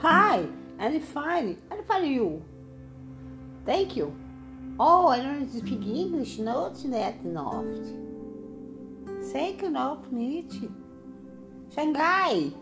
Hi, I'm fine. I'm fine you. Thank you. Oh, I don't speak English, not that enough. Second of meet. Shanghai.